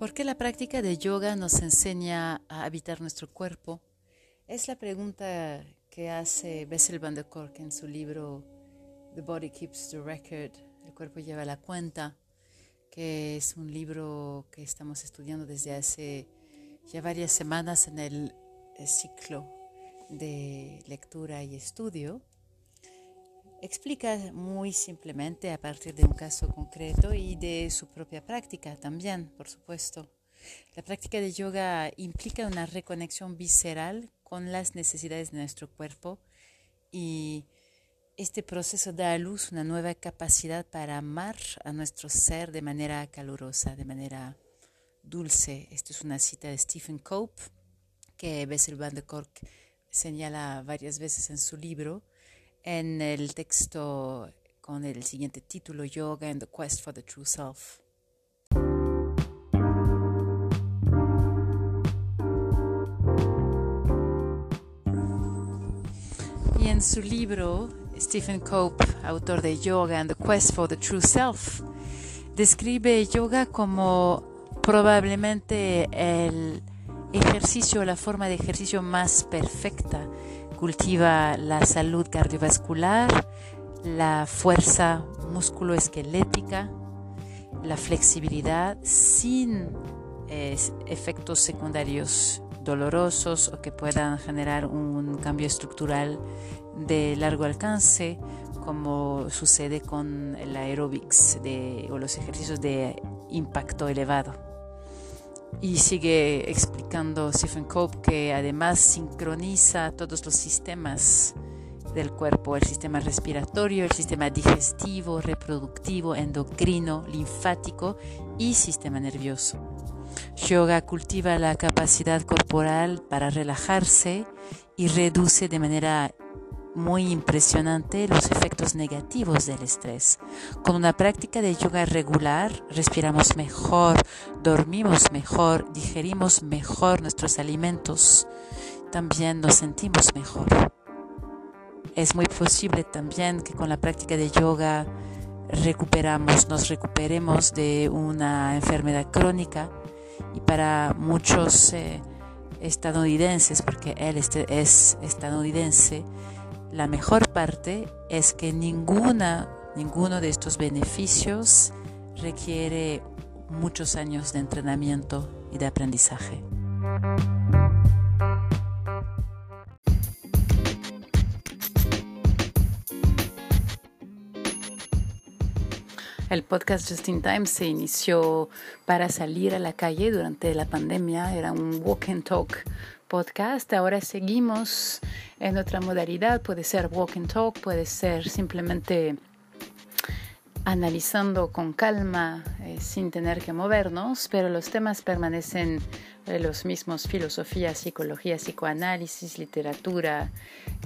¿Por qué la práctica de yoga nos enseña a habitar nuestro cuerpo? Es la pregunta que hace Bessel van der Kolk en su libro The Body Keeps the Record, El cuerpo lleva la cuenta, que es un libro que estamos estudiando desde hace ya varias semanas en el ciclo de lectura y estudio explica muy simplemente a partir de un caso concreto y de su propia práctica también, por supuesto. La práctica de yoga implica una reconexión visceral con las necesidades de nuestro cuerpo y este proceso da a luz una nueva capacidad para amar a nuestro ser de manera calurosa, de manera dulce. Esto es una cita de Stephen Cope que Bessel van der Kolk señala varias veces en su libro en el texto con el siguiente título, Yoga and the Quest for the True Self. Y en su libro, Stephen Cope, autor de Yoga and the Quest for the True Self, describe yoga como probablemente el ejercicio, la forma de ejercicio más perfecta cultiva la salud cardiovascular, la fuerza musculoesquelética, la flexibilidad sin efectos secundarios dolorosos o que puedan generar un cambio estructural de largo alcance, como sucede con el aerobics o los ejercicios de impacto elevado. Y sigue explicando Stephen Cope que además sincroniza todos los sistemas del cuerpo, el sistema respiratorio, el sistema digestivo, reproductivo, endocrino, linfático y sistema nervioso. Yoga cultiva la capacidad corporal para relajarse y reduce de manera muy impresionante los efectos negativos del estrés. Con una práctica de yoga regular, respiramos mejor, dormimos mejor, digerimos mejor nuestros alimentos, también nos sentimos mejor. Es muy posible también que con la práctica de yoga recuperamos, nos recuperemos de una enfermedad crónica y para muchos eh, estadounidenses, porque él este es estadounidense, la mejor parte es que ninguna, ninguno de estos beneficios requiere muchos años de entrenamiento y de aprendizaje. El podcast Just in Time se inició para salir a la calle durante la pandemia. Era un walk and talk podcast. Ahora seguimos en otra modalidad. Puede ser walk and talk, puede ser simplemente analizando con calma, eh, sin tener que movernos, pero los temas permanecen eh, los mismos, filosofía, psicología, psicoanálisis, literatura.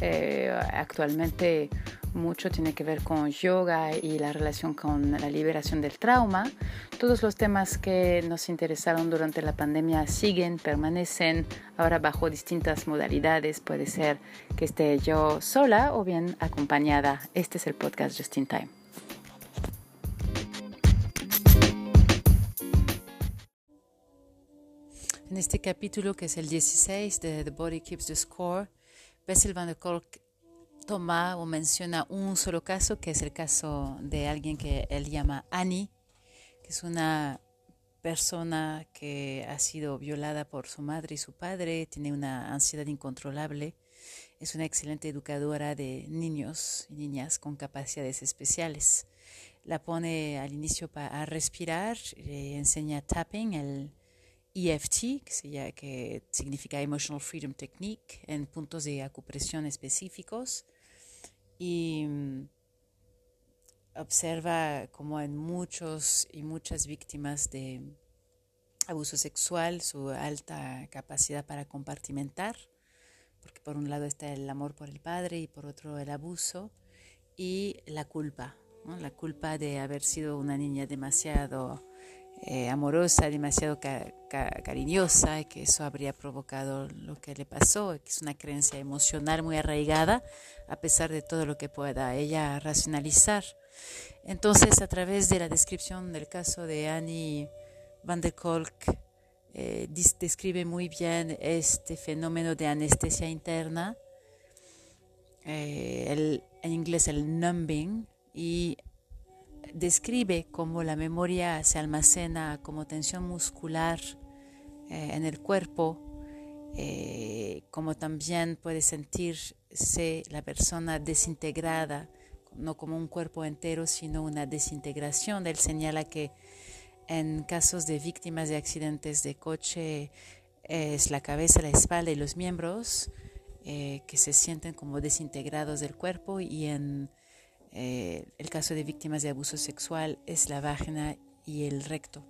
Eh, actualmente mucho tiene que ver con yoga y la relación con la liberación del trauma. Todos los temas que nos interesaron durante la pandemia siguen, permanecen ahora bajo distintas modalidades. Puede ser que esté yo sola o bien acompañada. Este es el podcast Just in Time. En este capítulo, que es el 16 de The Body Keeps the Score, Bessel van der Kolk toma o menciona un solo caso, que es el caso de alguien que él llama Annie, que es una persona que ha sido violada por su madre y su padre, tiene una ansiedad incontrolable, es una excelente educadora de niños y niñas con capacidades especiales. La pone al inicio a respirar, le enseña tapping, el EFT, que, significa Emotional Freedom Technique, en puntos de acupresión específicos. Y mm, observa como en muchos y muchas víctimas de abuso sexual su alta capacidad para compartimentar, porque por un lado está el amor por el padre y por otro el abuso y la culpa, la culpa de haber sido una niña demasiado eh, amorosa, demasiado cariñosa, y que eso habría provocado lo que le pasó, que es una creencia emocional muy arraigada, a pesar de todo lo que pueda ella racionalizar. Entonces, a través de la descripción del caso de Annie van der Kolk, eh, describe muy bien este fenómeno de anestesia interna, eh, en inglés el numbing, y describe cómo la memoria se almacena como tensión muscular eh, en el cuerpo, como también puede sentirse la persona desintegrada, no como un cuerpo entero, sino una desintegración. Él señala que en casos de víctimas de accidentes de coche es la cabeza, la espalda y los miembros eh, que se sienten como desintegrados del cuerpo y en eh, el caso de víctimas de abuso sexual es la vagina y el recto.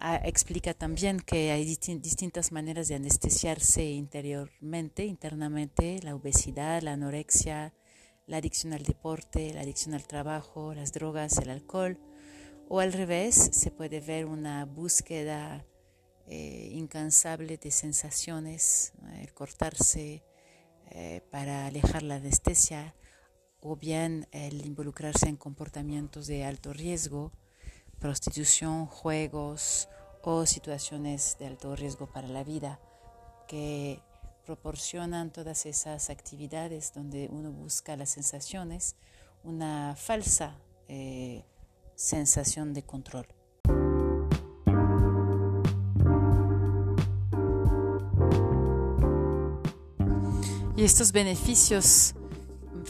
Ah, explica también que hay distintas maneras de anestesiarse interiormente, internamente, la obesidad, la anorexia, la adicción al deporte, la adicción al trabajo, las drogas, el alcohol o al revés, se puede ver una búsqueda eh, incansable de sensaciones, el cortarse eh, para alejar la anestesia, o bien el involucrarse en comportamientos de alto riesgo, prostitución, juegos o situaciones de alto riesgo para la vida, que proporcionan todas esas actividades donde uno busca las sensaciones, una falsa eh, sensación de control. Y estos beneficios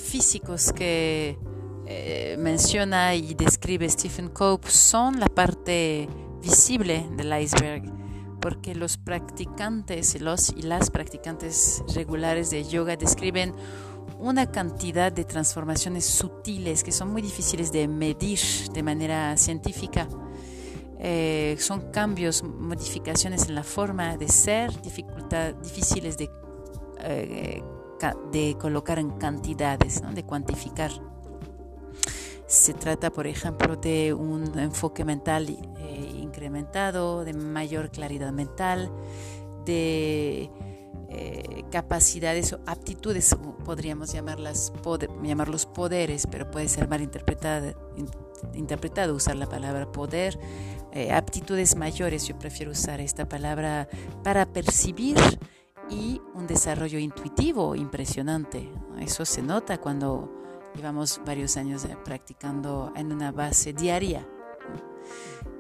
físicos que eh, menciona y describe Stephen Cope son la parte visible del iceberg, porque los practicantes los y las practicantes regulares de yoga describen una cantidad de transformaciones sutiles que son muy difíciles de medir de manera científica. Eh, son cambios, modificaciones en la forma de ser, dificultad, difíciles de, eh, de colocar en cantidades, de cuantificar. Se trata, por ejemplo, de un enfoque mental eh, incrementado, de mayor claridad mental, de eh, capacidades o aptitudes, podríamos llamarlas, llamarlos poderes, pero puede ser mal interpretado, interpretado usar la palabra poder, eh, aptitudes mayores, yo prefiero usar esta palabra para percibir y un desarrollo intuitivo impresionante. Eso se nota cuando llevamos varios años practicando en una base diaria.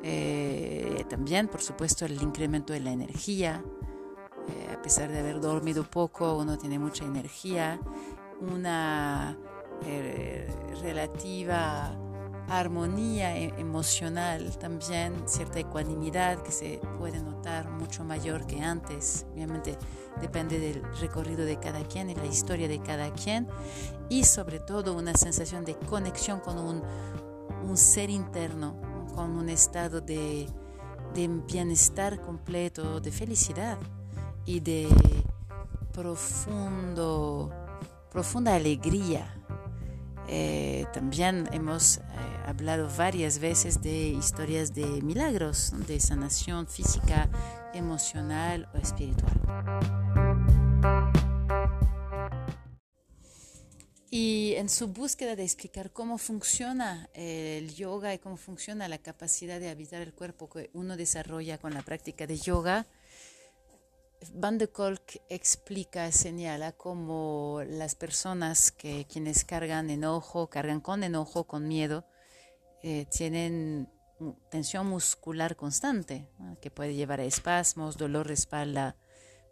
Eh, también, por supuesto, el incremento de la energía, eh, a pesar de haber dormido poco, uno tiene mucha energía, una eh, relativa armonía emocional, también cierta ecuanimidad que se puede notar mucho mayor que antes. Obviamente depende del recorrido de cada quien y la historia de cada quien y sobre todo una sensación de conexión con un, un ser interno, con un estado de, de bienestar completo, de felicidad y de profundo, profunda alegría. Eh, también hemos eh, hablado varias veces de historias de milagros, de sanación física, emocional o espiritual. En su búsqueda de explicar cómo funciona el yoga y cómo funciona la capacidad de habitar el cuerpo que uno desarrolla con la práctica de yoga, Van de Kolk explica, señala cómo las personas que quienes cargan enojo, cargan con enojo, con miedo, eh, tienen tensión muscular constante, que puede llevar a espasmos, dolor de espalda,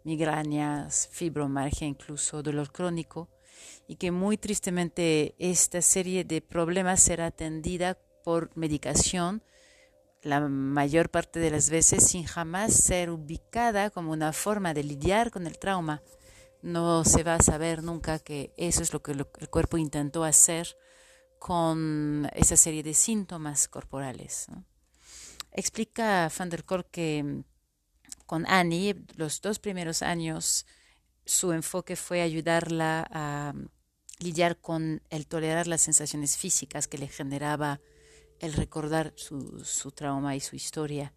migrañas, fibromialgia, incluso dolor crónico, y que muy tristemente esta serie de problemas será atendida por medicación la mayor parte de las veces sin jamás ser ubicada como una forma de lidiar con el trauma. No se va a saber nunca que eso es lo que el cuerpo intentó hacer con esa serie de síntomas corporales. Explica Van der Kolk que mm, con Annie, los dos primeros años, su enfoque fue ayudarla a mm, lidiar con el tolerar las sensaciones físicas que le generaba el recordar su, su trauma y su historia,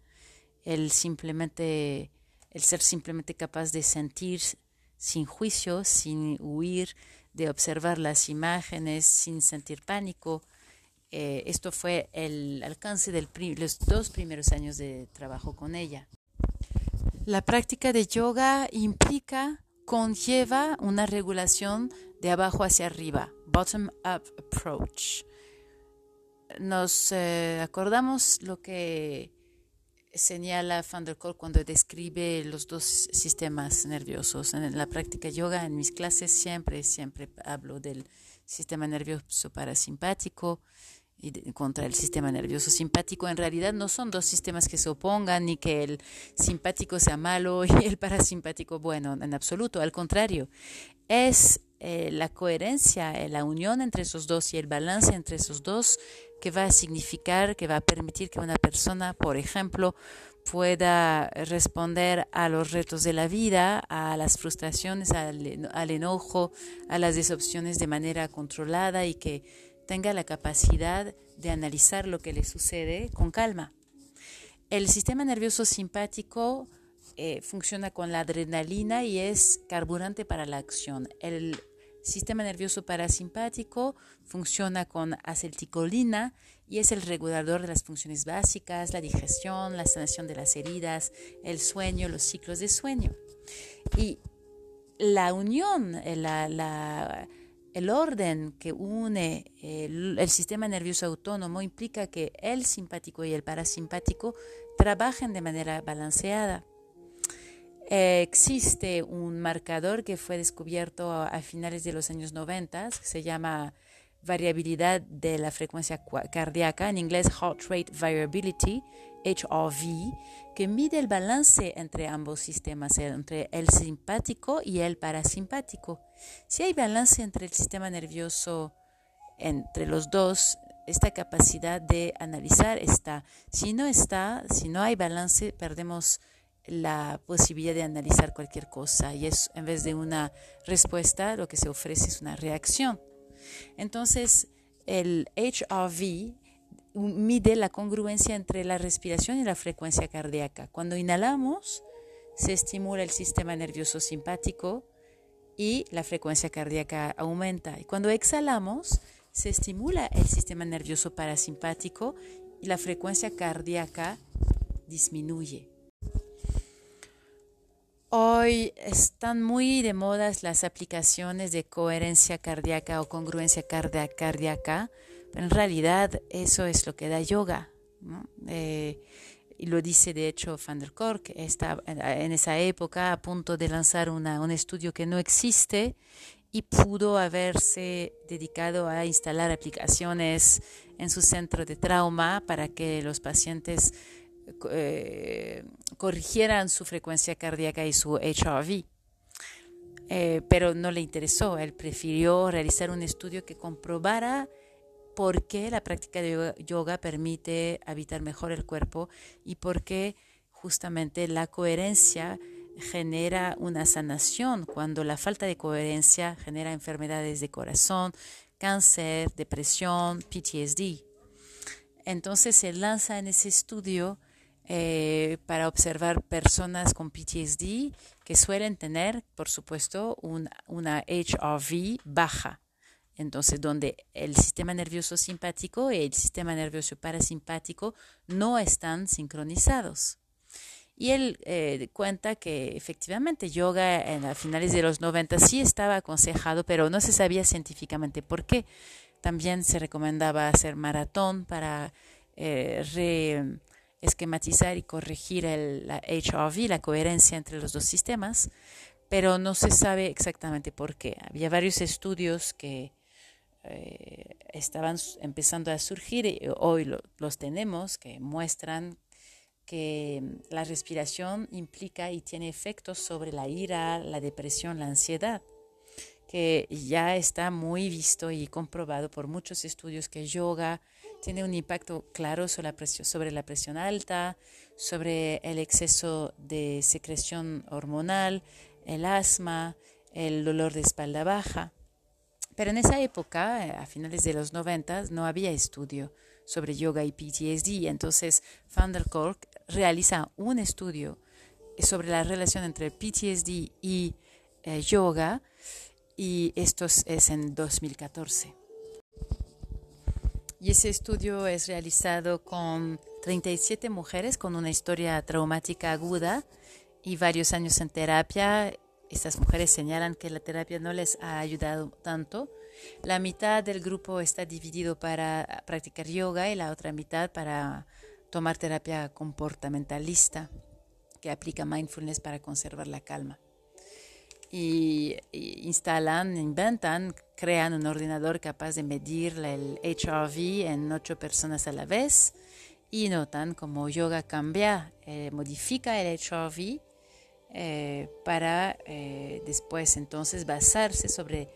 el simplemente, el ser simplemente capaz de sentir sin juicio, sin huir, de observar las imágenes, sin sentir pánico. Eh, esto fue el alcance de los dos primeros años de trabajo con ella. La práctica de yoga implica, conlleva una regulación de abajo hacia arriba, bottom-up approach. Nos eh, acordamos lo que señala Van der Kolk cuando describe los dos sistemas nerviosos. En la práctica yoga, en mis clases, siempre, siempre hablo del sistema nervioso parasimpático y contra el sistema nervioso simpático. En realidad no son dos sistemas que se opongan ni que el simpático sea malo y el parasimpático bueno, en absoluto. Al contrario, es eh, la coherencia, eh, la unión entre esos dos y el balance entre esos dos que va a significar, que va a permitir que una persona, por ejemplo, pueda responder a los retos de la vida, a las frustraciones, al enojo, a las desopciones de manera controlada y que tenga la capacidad de analizar lo que le sucede con calma. El sistema nervioso simpático eh, funciona con la adrenalina y es carburante para la acción. El sistema nervioso parasimpático funciona con acetilcolina y es el regulador de las funciones básicas, la digestión, la sanación de las heridas, el sueño, los ciclos de sueño. Y la unión, eh, la, el orden que une el, sistema nervioso autónomo implica que el simpático y el parasimpático trabajen de manera balanceada. Existe un marcador que fue descubierto a, finales de los años 90, que se llama variabilidad de la frecuencia cardíaca, en inglés Heart Rate Variability, HRV, que mide el balance entre ambos sistemas, entre el simpático y el parasimpático. Si hay balance entre el sistema nervioso, entre los dos, esta capacidad de analizar está. Si no está, si no hay balance, perdemos la posibilidad de analizar cualquier cosa y es en vez de una respuesta lo que se ofrece es una reacción. Entonces, el HRV mide la congruencia entre la respiración y la frecuencia cardíaca. Cuando inhalamos, se estimula el sistema nervioso simpático y la frecuencia cardíaca aumenta. Y cuando exhalamos, se estimula el sistema nervioso parasimpático y la frecuencia cardíaca disminuye. Hoy están muy de moda las aplicaciones de coherencia cardíaca o congruencia cardíaca, pero en realidad eso es lo que da yoga. Eh, y lo dice de hecho Van der Kolk, está en esa época a punto de lanzar una, un estudio que no existe y pudo haberse dedicado a instalar aplicaciones en su centro de trauma para que los pacientes eh, corrigieran su frecuencia cardíaca y su HRV. Eh, pero no le interesó, él prefirió realizar un estudio que comprobara por qué la práctica de yoga, permite habitar mejor el cuerpo y por qué justamente la coherencia genera una sanación cuando la falta de coherencia genera enfermedades de corazón, cáncer, depresión, PTSD. Entonces se lanza en ese estudio eh, para observar personas con PTSD que suelen tener, por supuesto, una HRV baja. Entonces, donde el sistema nervioso simpático y el sistema nervioso parasimpático no están sincronizados. Y él eh, cuenta que efectivamente yoga en a finales de los 90 sí estaba aconsejado, pero no se sabía científicamente por qué. También se recomendaba hacer maratón para eh, re, esquematizar y corregir el, la HRV, la coherencia entre los dos sistemas, pero no se sabe exactamente por qué. Había varios estudios que eh, estaban empezando a surgir y hoy los tenemos que muestran que la respiración implica y tiene efectos sobre la ira, la depresión, la ansiedad, que ya está muy visto y comprobado por muchos estudios que yoga tiene un impacto claro sobre la, presión, alta, sobre el exceso de secreción hormonal, el asma, el dolor de espalda baja. Pero en esa época, a finales de los 90, no había estudio sobre yoga y PTSD. Entonces, Van der Kolk realiza un estudio sobre la relación entre PTSD y eh, yoga y esto es en 2014. Y ese estudio es realizado con 37 mujeres con una historia traumática aguda y varios años en terapia, estas mujeres señalan que la terapia no les ha ayudado tanto. La mitad del grupo está dividido para practicar yoga y la otra mitad para tomar terapia comportamentalista que aplica mindfulness para conservar la calma. Y, instalan, inventan, crean un ordenador capaz de medir el HRV en ocho personas a la vez y notan cómo yoga cambia, eh, modifica el HRV eh, para eh, después entonces basarse sobre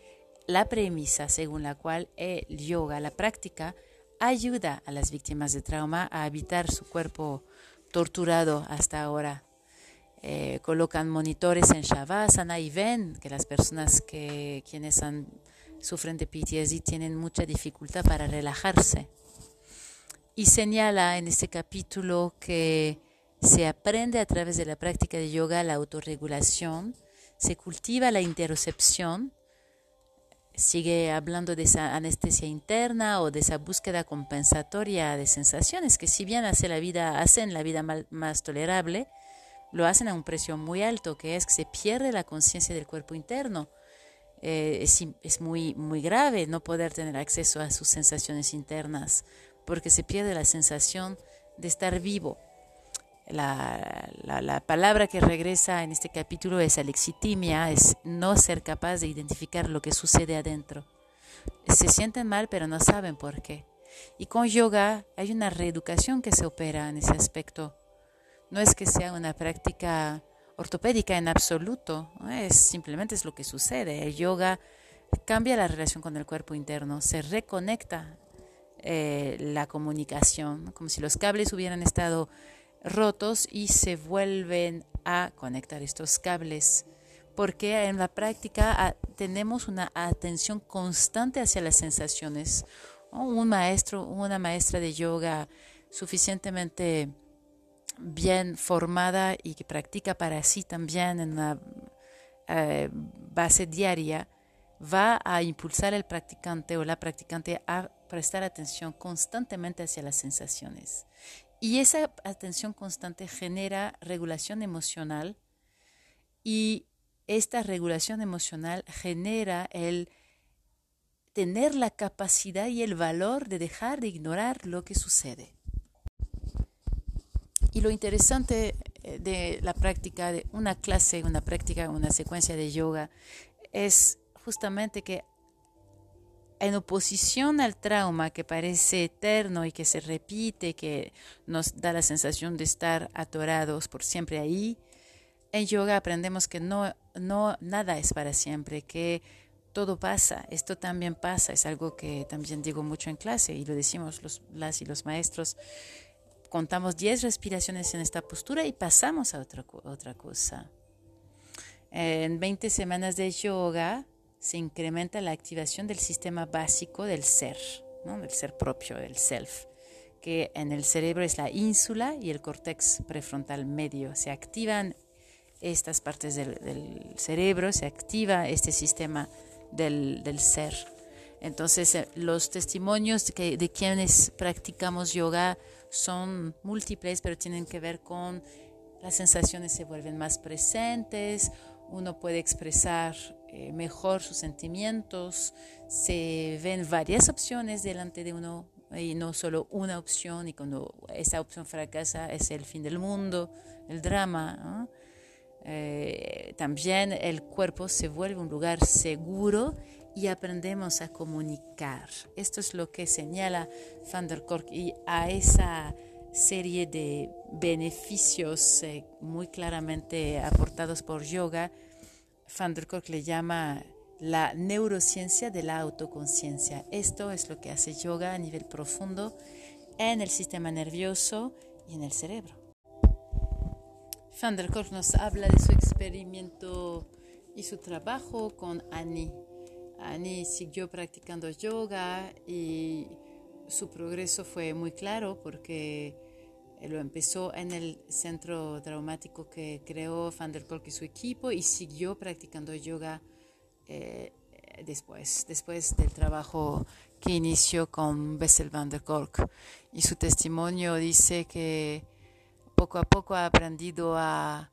la premisa según la cual el yoga, la práctica, ayuda a las víctimas de trauma a evitar su cuerpo torturado hasta ahora. Eh, colocan monitores en Shavasana y ven que las personas que quienes han, sufren de PTSD tienen mucha dificultad para relajarse. Y señala en este capítulo que se aprende a través de la práctica de yoga la autorregulación, se cultiva la interocepción, sigue hablando de esa anestesia interna o de esa búsqueda compensatoria de sensaciones que si bien hace la vida, hacen la vida más tolerable, lo hacen a un precio muy alto, que es que se pierde la conciencia del cuerpo interno. Eh, es, muy, muy grave no poder tener acceso a sus sensaciones internas, porque se pierde la sensación de estar vivo. La, la, palabra que regresa en este capítulo es alexitimia, es no ser capaz de identificar lo que sucede adentro. Se sienten mal, pero no saben por qué. Y con yoga hay una reeducación que se opera en ese aspecto. No es que sea una práctica ortopédica en absoluto, es simplemente es lo que sucede. El yoga cambia la relación con el cuerpo interno, se reconecta eh, la comunicación, como si los cables hubieran estado rotos y se vuelven a conectar estos cables. Porque en la práctica ah, tenemos una atención constante hacia las sensaciones. Un maestro, una maestra de yoga suficientemente bien formada y que practica para sí también en una eh, base diaria, va a impulsar al practicante o la practicante a prestar atención constantemente hacia las sensaciones. Y esa atención constante genera regulación emocional y esta regulación emocional genera el tener la capacidad y el valor de dejar de ignorar lo que sucede. Y lo interesante eh, de la práctica de una clase, una práctica, una secuencia de yoga es justamente que en oposición al trauma que parece eterno y que se repite, que nos da la sensación de estar atorados por siempre ahí, en yoga aprendemos que no, no nada es para siempre, que todo pasa, esto también pasa, es algo que también digo mucho en clase y lo decimos los, las y los maestros. Contamos 10 respiraciones en esta postura y pasamos a otra, otra cosa. En 20 semanas de yoga, se incrementa la activación del sistema básico del ser, del ser propio, del self, que en el cerebro es la ínsula y el córtex prefrontal medio. Se activan estas partes del, cerebro, se activa este sistema del, ser. Entonces, eh, los testimonios de quienes practicamos yoga son múltiples, pero tienen que ver con las sensaciones se vuelven más presentes, uno puede expresar eh, mejor sus sentimientos, se ven varias opciones delante de uno y no solo una opción y cuando esa opción fracasa es el fin del mundo, el drama. Eh, también el cuerpo se vuelve un lugar seguro y aprendemos a comunicar. Esto es lo que señala Van der Kolk y a esa serie de beneficios eh, muy claramente aportados por yoga Van der Kolk le llama la neurociencia de la autoconciencia. Esto es lo que hace yoga a nivel profundo en el sistema nervioso y en el cerebro. Van der Kolk nos habla de su experimento y su trabajo con Annie. Annie siguió practicando yoga y su progreso fue muy claro porque lo empezó en el centro traumático que creó Van der Kolk y su equipo y siguió practicando yoga eh, después, después del trabajo que inició con Bessel Van der Kolk. Y su testimonio dice que poco a poco ha aprendido a,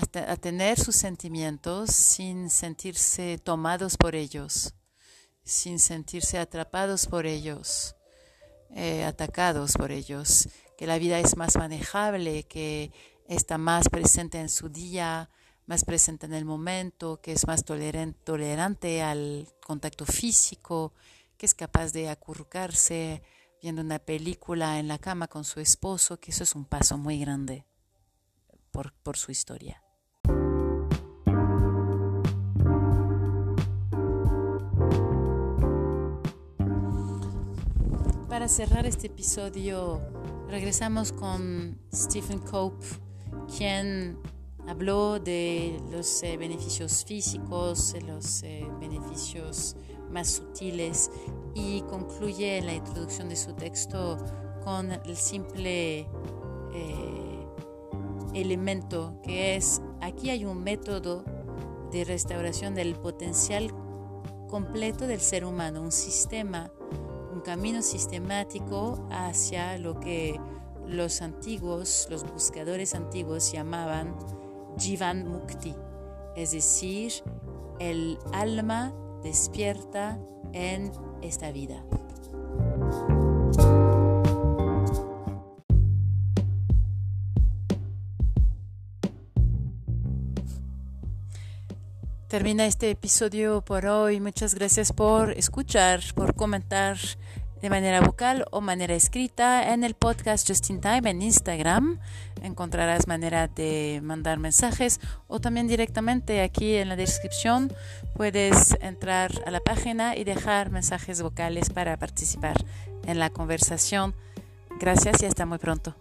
a, tener sus sentimientos sin sentirse tomados por ellos, sin sentirse atrapados por ellos, eh, atacados por ellos, que la vida es más manejable, que está más presente en su día, más presente en el momento, que es más tolerante al contacto físico, que es capaz de acurrucarse viendo una película en la cama con su esposo, que eso es un paso muy grande por, por su historia. Para cerrar este episodio, regresamos con Stephen Cope, quien habló de los eh, beneficios físicos, los eh, beneficios más sutiles y concluye la introducción de su texto con el simple eh, elemento que es, aquí hay un método de restauración del potencial completo del ser humano, un sistema camino sistemático hacia lo que los antiguos, los buscadores antiguos llamaban Jivan Mukti, es decir, el alma despierta en esta vida. Termina este episodio por hoy. Muchas gracias por escuchar, por comentar de manera vocal o manera escrita en el podcast Just in Time en Instagram. Encontrarás manera de mandar mensajes o también directamente aquí en la descripción puedes entrar a la página y dejar mensajes vocales para participar en la conversación. Gracias y hasta muy pronto.